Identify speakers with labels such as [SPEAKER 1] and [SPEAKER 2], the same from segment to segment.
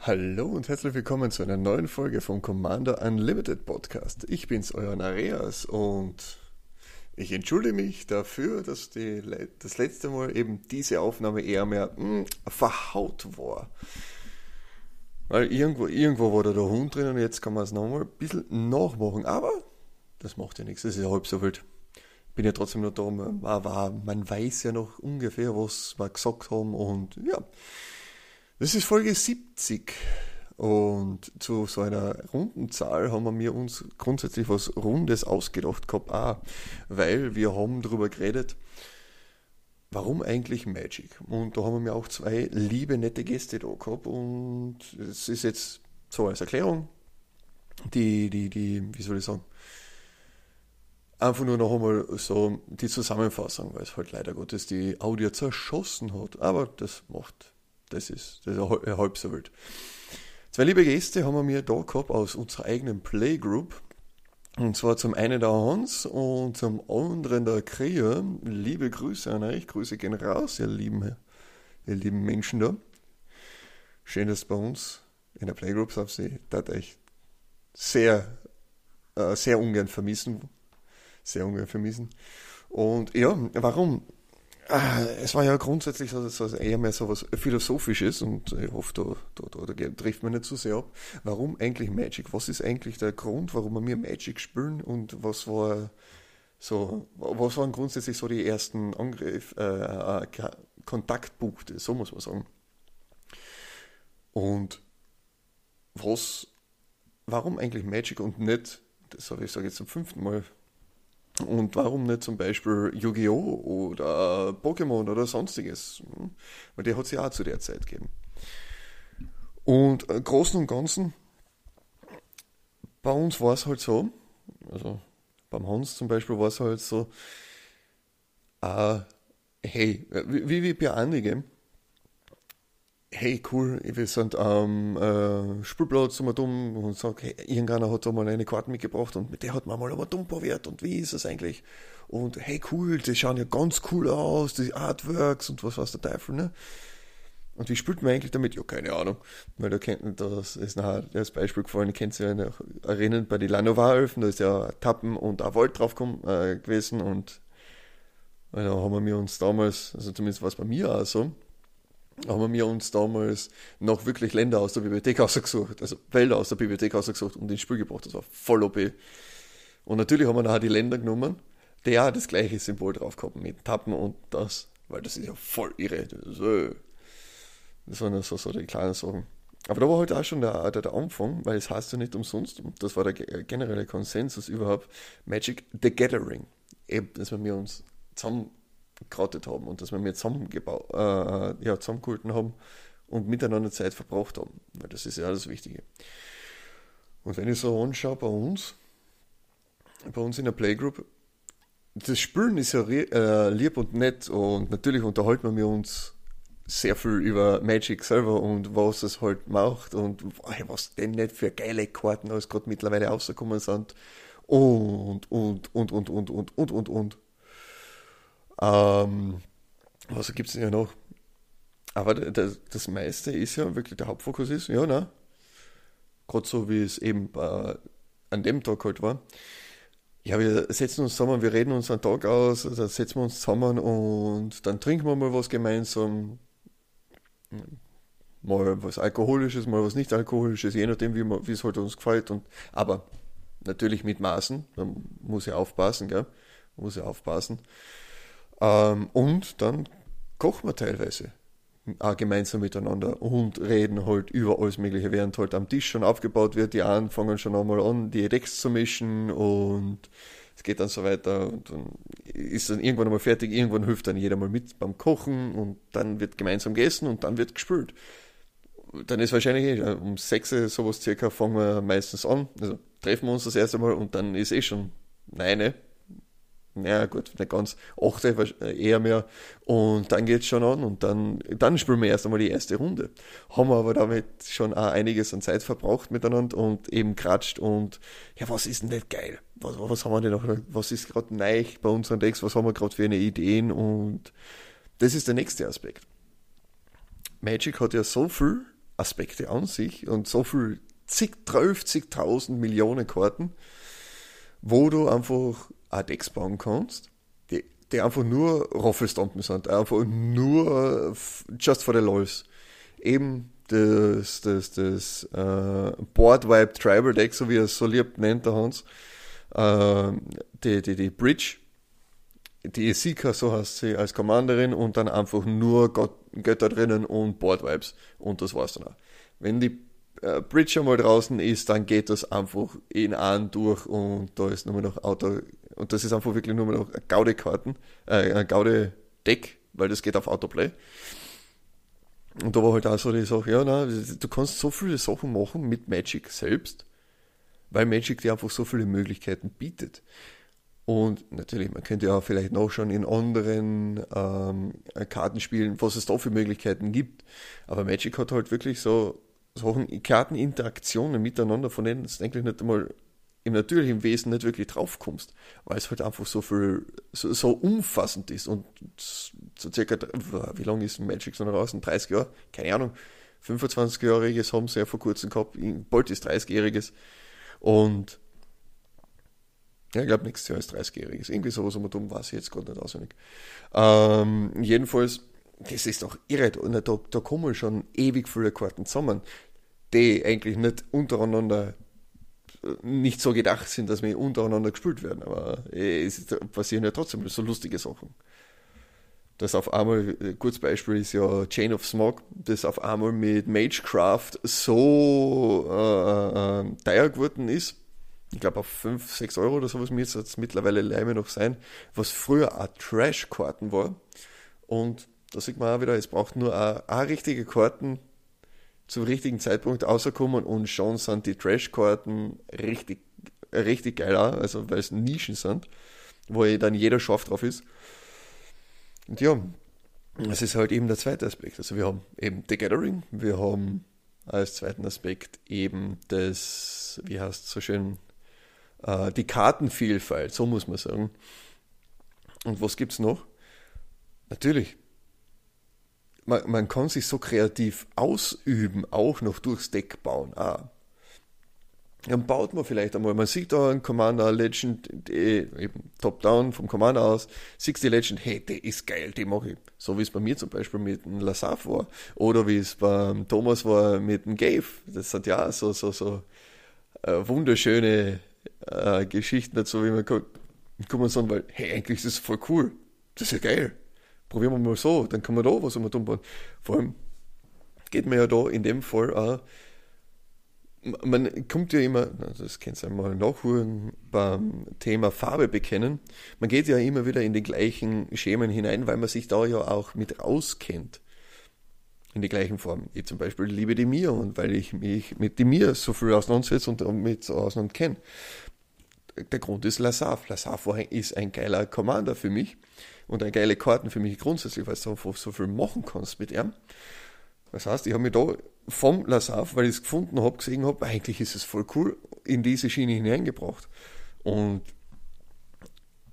[SPEAKER 1] Hallo und herzlich willkommen zu einer neuen Folge vom Commander Unlimited Podcast. Ich bin's, euer Nareas und ich entschuldige mich dafür, dass die, das letzte Mal eben diese Aufnahme eher mehr mh, hm, verhaut war. Weil irgendwo, irgendwo war da der Hund drin und jetzt kann man es nochmal ein bisschen nachmachen. Aber das macht ja nichts, das ist ja halb so wild. Bin ja trotzdem noch da, man, man weiß ja noch ungefähr, was wir gesagt haben und ja. Das ist Folge 70 und zu so einer runden Zahl haben wir uns grundsätzlich was Rundes ausgedacht gehabt, auch, weil wir haben darüber geredet, warum eigentlich Magic? Und da haben wir auch zwei liebe, nette Gäste da gehabt und es ist jetzt so als Erklärung, die, die, die, wie soll ich sagen, einfach nur noch einmal so die Zusammenfassung, weil es halt leider Gottes die Audio zerschossen hat, aber das macht das ist, das ist halb so wild. Zwei liebe Gäste haben wir mir da gehabt aus unserer eigenen Playgroup. Und zwar zum einen der Hans und zum anderen der Krea. Liebe Grüße an euch, Grüße gehen raus, ihr lieben, ihr lieben Menschen da. Schön, dass bei uns in der Playgroup seid. Sie das euch sehr, äh, sehr ungern vermissen. Sehr ungern vermissen. Und ja, warum? Ah, es war ja grundsätzlich so, so eher mehr so was Philosophisches und ich hoffe, da, da, da, da trifft man nicht zu so sehr ab. Warum eigentlich Magic? Was ist eigentlich der Grund, warum wir Magic spielen und was war so, was waren grundsätzlich so die ersten Angriff, äh, äh, Kontaktpunkte, so muss man sagen. Und was, warum eigentlich Magic und nicht, das habe ich sage jetzt zum fünften Mal, und warum nicht zum Beispiel Yu-Gi-Oh! oder Pokémon oder sonstiges? Weil die hat es ja auch zu der Zeit gegeben. Und im Großen und Ganzen, bei uns war es halt so, also beim Hans zum Beispiel war es halt so, äh, hey, wie, wie bei einigen, hey cool, wir sind am äh, Spielplatz mal dumm und sag, hey, irgendeiner hat da mal eine Karte mitgebracht und mit der hat man mal aber dumm probiert und wie ist das eigentlich? Und hey cool, die schauen ja ganz cool aus, die Artworks und was weiß der Teufel, ne? Und wie spielt man eigentlich damit? Ja, keine Ahnung. Weil da kennt das ist nachher das Beispiel gefallen, kennt ja noch erinnern bei den Lanovar-Öfen, da ist ja Tappen und ein Wald drauf äh, gewesen und da haben wir uns damals, also zumindest war es bei mir auch so, haben wir uns damals noch wirklich Länder aus der Bibliothek ausgesucht, also Wälder aus der Bibliothek ausgesucht und ins Spiel gebracht. Das war voll OP. Und natürlich haben wir nachher die Länder genommen, die auch das gleiche Symbol drauf gehabt mit Tappen und das, weil das ist ja voll irre. Das, äh, das waren so, so die kleinen Sachen. Aber da war halt auch schon der, der, der Anfang, weil es heißt ja nicht umsonst, das war der generelle Konsensus überhaupt, Magic the Gathering. Eben, dass wir uns zusammen gerottet haben und dass wir mir zusammengebaut, äh, ja, zusammengehalten haben und miteinander Zeit verbracht haben. Weil das ist ja das Wichtige. Und wenn ich so anschaue bei uns, bei uns in der Playgroup, das Spülen ist ja äh, lieb und nett und natürlich unterhalten wir uns sehr viel über Magic selber und was es halt macht und was denn nicht für geile Karten alles gerade mittlerweile rausgekommen sind und, und, und, und, und, und, und, und, und. Ähm, was gibt es denn ja noch? Aber das, das meiste ist ja wirklich, der Hauptfokus ist, ja, ne? Gerade so wie es eben äh, an dem Tag halt war. Ja, wir setzen uns zusammen, wir reden uns einen Tag aus, dann setzen wir uns zusammen und dann trinken wir mal was gemeinsam. Mal was Alkoholisches, mal was nicht Alkoholisches, je nachdem, wie, wie es halt uns gefällt. Und, aber natürlich mit Maßen, man muss ja aufpassen, gell? Man muss ja aufpassen. Ähm, und dann kochen wir teilweise auch gemeinsam miteinander und reden halt über alles Mögliche, während halt am Tisch schon aufgebaut wird. Die einen fangen schon einmal an, die Decks zu mischen und es geht dann so weiter und dann ist dann irgendwann einmal fertig. Irgendwann hilft dann jeder mal mit beim Kochen und dann wird gemeinsam gegessen und dann wird gespült. Dann ist wahrscheinlich eh, um sechs sowas circa fangen wir meistens an. Also treffen wir uns das erste Mal und dann ist eh schon nein, naja gut, nicht ganz, achte eher mehr. Und dann geht's schon an und dann, dann spielen wir erst einmal die erste Runde. Haben wir aber damit schon auch einiges an Zeit verbraucht miteinander und eben kratscht und ja, was ist denn nicht geil? Was, was haben wir denn noch? Was ist gerade neu bei unseren Decks? Was haben wir gerade für eine Ideen? Und das ist der nächste Aspekt. Magic hat ja so viel Aspekte an sich und so viel zig, 30.000 Millionen Karten, wo du einfach auch Decks bauen kannst, die, die einfach nur Roffelstompen sind, einfach nur just for the lols. Eben das, das, das äh, Board Wipe Tribal Deck, so wie er es so lieb nennt, der Hans, äh, die, die, die Bridge, die Esika, so heißt sie als Commanderin, und dann einfach nur Gott, Götter drinnen und Board Vibes. Und das war's dann auch. Wenn die äh, Bridge einmal draußen ist, dann geht das einfach in einen durch und da ist nur noch Auto. Und das ist einfach wirklich nur noch Gaude-Karten, äh, Gaude-Deck, weil das geht auf Autoplay. Und da war halt auch so die Sache, ja, na, du kannst so viele Sachen machen mit Magic selbst, weil Magic dir einfach so viele Möglichkeiten bietet. Und natürlich, man könnte ja vielleicht noch schon in anderen ähm, Kartenspielen, was es da für Möglichkeiten gibt. Aber Magic hat halt wirklich so Sachen, Karteninteraktionen miteinander, von denen du eigentlich nicht einmal im natürlichen Wesen nicht wirklich draufkommst, weil es halt einfach so viel, so, so umfassend ist und so circa, wie lange ist Magic so draußen? 30 Jahre? Keine Ahnung. 25-Jähriges haben sie ja vor kurzem gehabt, bald ist 30-Jähriges und ja, ich glaube, nächstes Jahr ist 30-Jähriges. Irgendwie sowas um und um, weiß ich jetzt gerade nicht auswendig. Ähm, jedenfalls, das ist doch irre. Da, da kommen schon ewig viele Karten zusammen, die eigentlich nicht untereinander nicht so gedacht sind, dass wir untereinander gespielt werden. Aber äh, es passieren ja trotzdem so lustige Sachen. Das auf einmal, äh, kurzes Beispiel ist ja Chain of Smog, das auf einmal mit Magecraft so äh, äh, teuer geworden ist ich glaube auf 5, 6 Euro oder sowas müsste es mittlerweile leider noch sein, was früher auch Trash-Karten war. Und da sieht man auch wieder, es braucht nur auch, richtige Karten zum richtigen Zeitpunkt rauskommen und schon sind die Trash-Karten richtig, richtig geil auch, also weil es Nischen sind, wo dann jeder scharf drauf ist. Und ja, das ist halt eben der zweite Aspekt. Also wir haben eben The Gathering, wir haben als zweiten Aspekt eben das, wie heißt es so schön, äh, die Kartenvielfalt, so muss man sagen. Und was gibt es noch? Natürlich, man, man, kann sich so kreativ ausüben, auch noch durchs Deck bauen. Ah. Dann baut man vielleicht einmal, man sieht da einen Commander Legend, die, eben top-down vom Commander aus, sieht die Legend, hey, der ist geil, die mache ich. So wie es bei mir zum Beispiel mit dem Lassaf war. Oder wie es beim Thomas war mit dem Gave. Das sind ja so, so, so äh, wunderschöne äh, Geschichten dazu, wie man kann, kann man sagen, weil, hey, eigentlich ist das voll cool. Das ist ja geil. Probieren wir mal so, dann kann man da was um bauen. Vor allem geht man ja da in dem Fall auch, man kommt ja immer, das könnt ihr einmal nachholen, beim Thema Farbe bekennen. Man geht ja immer wieder in die gleichen Schemen hinein, weil man sich da ja auch mit auskennt. In die gleichen Formen. Ich zum Beispiel liebe die Mir und weil ich mich mit dem Mir so viel auseinandersetze und so auseinander kenne der Grund ist Lasaf. Lasaf ist ein geiler Commander für mich und eine geile Karten für mich grundsätzlich, weil du einfach so viel machen kannst mit ihm. Das heißt, ich habe mich da vom Lasaf, weil ich es gefunden habe, gesehen habe, eigentlich ist es voll cool, in diese Schiene hineingebracht. Und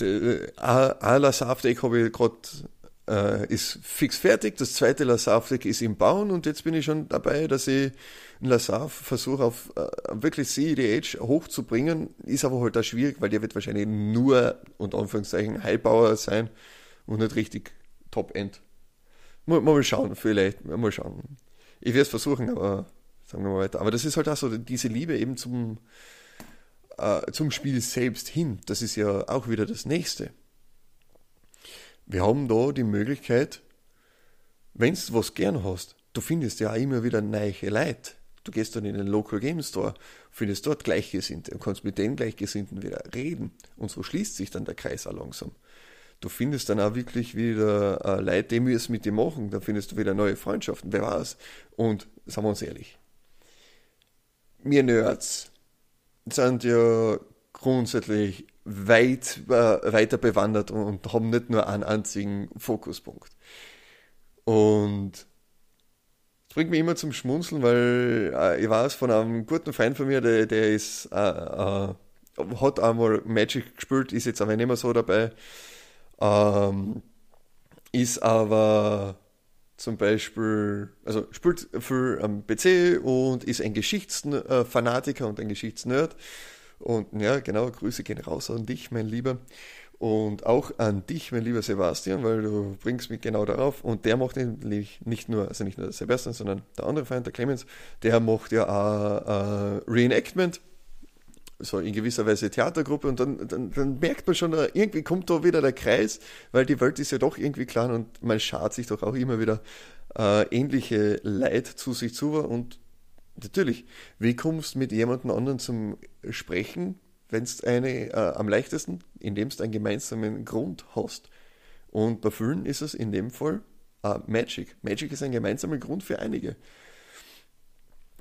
[SPEAKER 1] ein Lasaf-Deck habe ich gerade äh, ist fix fertig. Das zweite Lasaf-Deck ist im Bauen und jetzt bin ich schon dabei, dass ich ein Lasaf versuche auf äh, wirklich CEDH hochzubringen. Ist aber halt auch schwierig, weil der wird wahrscheinlich nur, unter Anführungszeichen, Highpower sein und nicht richtig Top-End. Mal, mal schauen, vielleicht, mal schauen. Ich werde es versuchen, aber sagen wir mal weiter. Aber das ist halt auch so diese Liebe eben zum, äh, zum Spiel selbst hin. Das ist ja auch wieder das Nächste wir haben da die Möglichkeit, wenn du was gern hast, du findest ja auch immer wieder neue Leute. Du gehst dann in den Local Game Store, findest dort Gleichgesinnte und kannst mit den Gleichgesinnten wieder reden. Und so schließt sich dann der Kreis auch langsam. Du findest dann auch wirklich wieder äh, Leute, die müssen mit dir machen. Dann findest du wieder neue Freundschaften, wer weiß. Und sagen wir uns ehrlich, wir Nerds sind ja grundsätzlich weit äh, weiter bewandert und haben nicht nur einen einzigen Fokuspunkt. Und das bringt mich immer zum Schmunzeln, weil äh, ich weiß von einem guten Freund von mir, der, der ist, äh, äh, hat einmal Magic gespielt, ist jetzt aber nicht mehr so dabei, ähm, ist aber zum Beispiel, also spielt für am PC und ist ein Geschichtsfanatiker und ein Geschichtsnerd. Und ja, genau, Grüße gehen raus an dich, mein Lieber. Und auch an dich, mein lieber Sebastian, weil du bringst mich genau darauf. Und der macht nämlich nicht nur, also nicht nur Sebastian, sondern der andere Freund, der Clemens, der macht ja auch äh, Reenactment so in gewisser Weise Theatergruppe und dann, dann, dann merkt man schon, irgendwie kommt da wieder der Kreis, weil die Welt ist ja doch irgendwie klein und man schart sich doch auch immer wieder äh, ähnliche Leid zu sich zu und natürlich, wie kommst du mit jemandem anderen zum Sprechen, wenn es eine äh, am leichtesten, indem du einen gemeinsamen Grund hast. Und bei vielen ist es in dem Fall äh, Magic. Magic ist ein gemeinsamer Grund für einige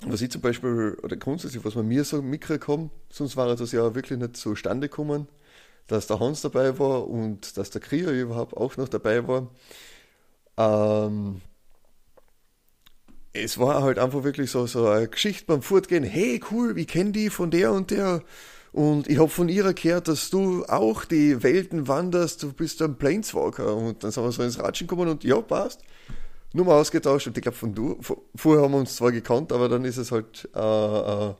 [SPEAKER 1] was ich zum Beispiel, oder grundsätzlich, was man mir so mitgekriegt haben, sonst war das ja wirklich nicht zustande gekommen, dass der Hans dabei war und dass der Krier überhaupt auch noch dabei war. Ähm, es war halt einfach wirklich so, so eine Geschichte beim Fortgehen. Hey, cool, ich kenne die von der und der. Und ich habe von ihrer gehört, dass du auch die Welten wanderst, du bist ein Planeswalker. Und dann sind wir so ins Ratschen gekommen und ja, passt. Nummer ausgetauscht und ich glaube von du, vorher haben wir uns zwar gekannt, aber dann ist es halt, äh, äh,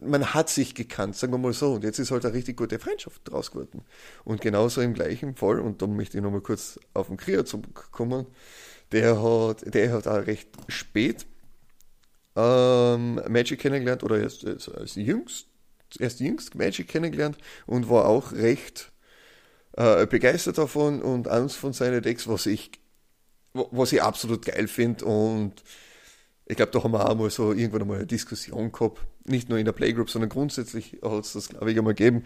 [SPEAKER 1] man hat sich gekannt, sagen wir mal so, und jetzt ist halt eine richtig gute Freundschaft draus geworden. Und genauso im gleichen Fall, und da möchte ich nochmal kurz auf den Krier zurückkommen, der hat, der hat auch recht spät ähm, Magic kennengelernt, oder erst, als jüngst, erst jüngst Magic kennengelernt und war auch recht äh, begeistert davon und eins von seinen Decks, was ich was ich absolut geil finde und ich glaube, da haben wir auch mal so irgendwann einmal eine Diskussion gehabt, nicht nur in der Playgroup, sondern grundsätzlich hat es das, glaube ich, einmal gegeben,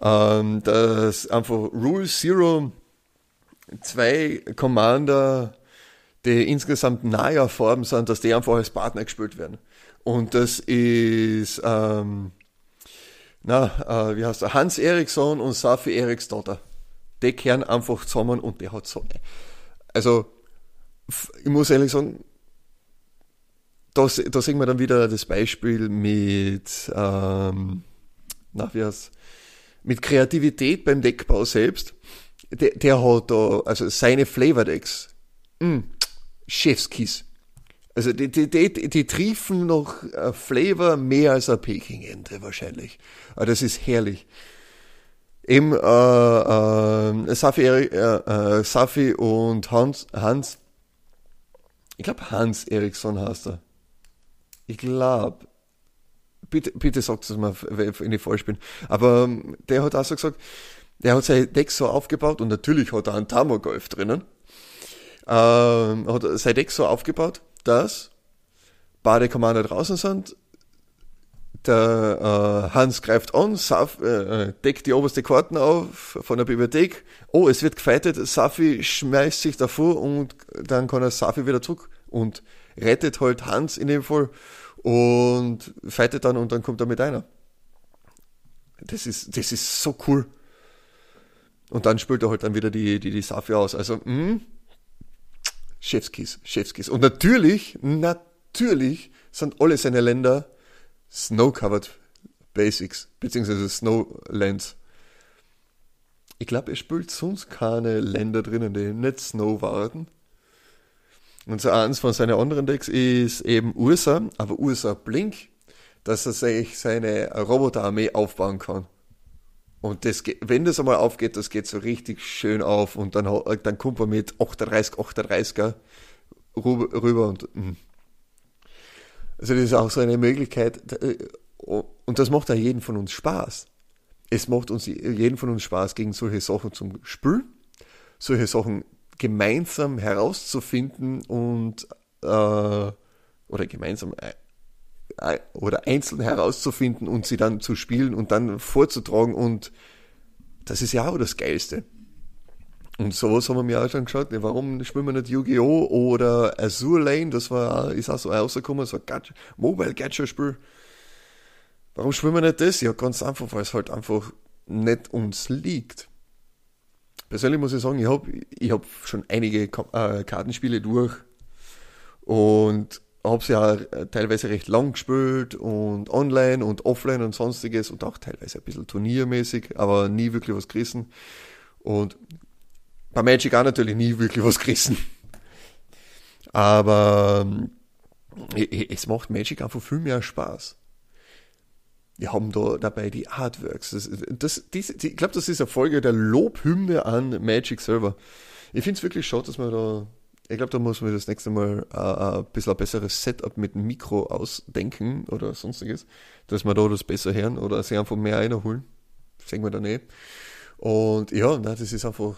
[SPEAKER 1] ähm, dass einfach Rule Zero zwei Commander, die insgesamt nahe Farben sind, dass die einfach als Partner gespielt werden. Und das ist, ähm, na, äh, wie heißt der, Hans Eriksson und Safi Eriksdotter. Die kehren einfach zusammen und der hat so, also, ich muss ehrlich sagen, da, da sehen wir dann wieder das Beispiel mit, ähm, na, wie heißt, mit Kreativität beim Deckbau selbst. Der, der hat da, also seine Flavor Decks, mm, Chefskiss. Also die, die, die, die triefen noch äh, Flavor mehr als ein Peking-Ente wahrscheinlich. Aber das ist herrlich. Eben äh, äh, Safi, äh, äh, Safi und Hans, Hans ich glaube, Hans Eriksson heißt er. Ich glaube. Bitte, bitte sagt es mal, wenn ich falsch bin. Aber ähm, der hat auch so gesagt, der hat sein Deck so aufgebaut und natürlich hat er einen Tamagolf drinnen. Ähm, hat sein Deck so aufgebaut, dass beide Commander draußen sind. Der äh, Hans greift an, Saf, äh, deckt die oberste Karten auf von der Bibliothek. Oh, es wird gefeitet. Safi schmeißt sich davor und dann kann er Safi wieder zurück und rettet halt Hans in dem Fall und fightet dann und dann kommt er mit einer. Das ist, das ist so cool. Und dann spielt er halt dann wieder die, die, die Safi aus. Also, mh, hm, Chefskiss, Chefskiss. Und natürlich, natürlich sind alle seine Länder Snow-Covered Basics, beziehungsweise Snowlands. Ich glaube, er spielt sonst keine Länder drinnen, die nicht Snow warten. Und so eins von seinen anderen Decks ist eben Ursa, aber Ursa Blink, dass er sich seine Roboterarmee aufbauen kann. Und das, wenn das einmal aufgeht, das geht so richtig schön auf und dann, dann kommt er mit 38, 38er rüber und, hm. Also das ist auch so eine Möglichkeit äh, und das macht auch jeden von uns Spaß. Es macht uns jeden von uns Spaß, gegen solche Sachen zum Spülen, solche Sachen gemeinsam herauszufinden und äh, oder gemeinsam äh, äh, oder einzeln herauszufinden und sie dann zu spielen und dann vorzutragen und das ist ja auch das Geilste. Und sowas haben wir mir auch schon geschaut, warum spielen wir nicht Yu-Gi-Oh! oder Azure Lane, das war, ist auch so rausgekommen, so ein Mobile-Gacha-Spiel. Warum spielen wir nicht das? Ja, ganz einfach, weil es halt einfach nicht uns liegt. Persönlich muss ich sagen, ich habe ich hab schon einige äh, Kartenspiele durch und habe sie ja teilweise recht lang gespielt und online und offline und sonstiges und auch teilweise ein bisschen turniermäßig, aber nie wirklich was gerissen. Und bei Magic auch natürlich nie wirklich was gerissen. Aber ähm, es macht Magic einfach viel mehr Spaß. Wir haben da dabei die Artworks. Das, das, diese, ich glaube, das ist eine Folge der Lobhymne an Magic selber. Ich finde es wirklich schade, dass man da. Ich glaube, da muss man das nächste Mal äh, ein bisschen ein besseres Setup mit Mikro ausdenken oder sonstiges, dass wir da das besser hören oder sie einfach mehr reinholen. Sehen wir dann eh. Und ja, na, das ist einfach.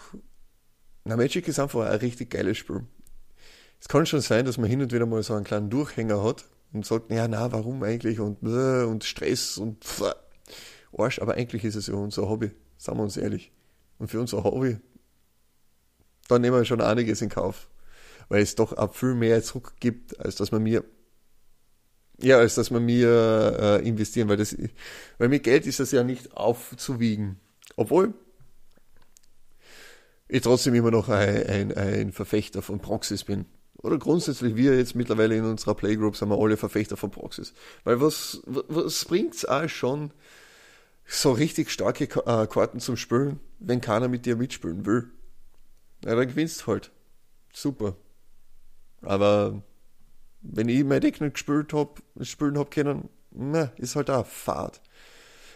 [SPEAKER 1] Na, Magic ist einfach ein richtig geiles Spiel. Es kann schon sein, dass man hin und wieder mal so einen kleinen Durchhänger hat und sagt, ja, na, warum eigentlich und, und Stress und Arsch, aber eigentlich ist es ja unser Hobby, sagen wir uns ehrlich. Und für unser Hobby, da nehmen wir schon einiges in Kauf, weil es doch auch viel mehr Druck gibt, als dass man mir ja, als dass man mir äh, investieren, weil das, weil mit Geld ist das ja nicht aufzuwiegen. Obwohl ich trotzdem immer noch ein, ein, ein Verfechter von Proxys bin. Oder grundsätzlich, wir jetzt mittlerweile in unserer Playgroup sind wir alle Verfechter von Proxys. Weil was, was bringt's auch schon, so richtig starke äh, Karten zum Spielen, wenn keiner mit dir mitspielen will? Ja, dann gewinnst halt. Super. Aber wenn ich mein Deck nicht gespielt hab, spielen hab können, na, ist halt auch Fahrt.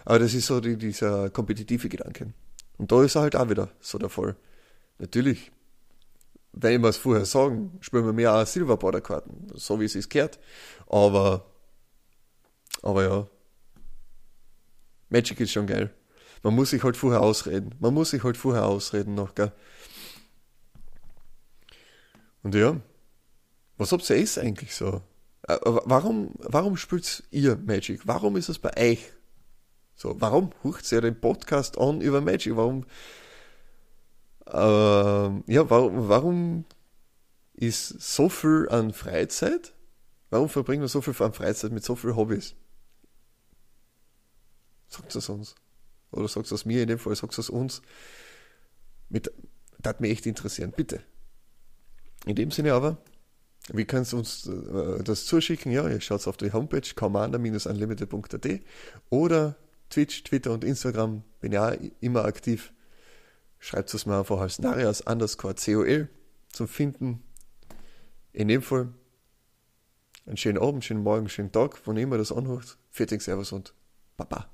[SPEAKER 1] Aber das ist so die, dieser kompetitive Gedanke. Und da ist er halt auch wieder so der Fall. Natürlich wenn wir es vorher sagen, spielen wir mehr auch Silberborder-Karten, so wie es ist gehört. Aber, aber ja, Magic ist schon geil. Man muss sich halt vorher ausreden. Man muss sich halt vorher ausreden noch, gell. Und ja, was habt ihr es eigentlich so? Äh, warum, warum spielt ihr Magic? Warum ist es bei euch so? Warum hucht ihr den Podcast an über Magic? Warum ähm, ja, warum, warum ist so viel an Freizeit? Warum verbringt man so viel an Freizeit mit so vielen Hobbys? Sagt es uns. Oder sagt es mir in dem Fall, sagt es uns. Mit, das mich echt interessieren, bitte. In dem Sinne aber, kannst du uns äh, das zuschicken? Ja, ihr schaut auf die Homepage commander-unlimited.at oder Twitch, Twitter und Instagram bin ja immer aktiv schreibt es mir einfach als Narias underscore COL zum Finden. In dem Fall einen schönen Abend, schönen Morgen, schönen Tag, wann immer das anhört. Fertig, Servus und Baba.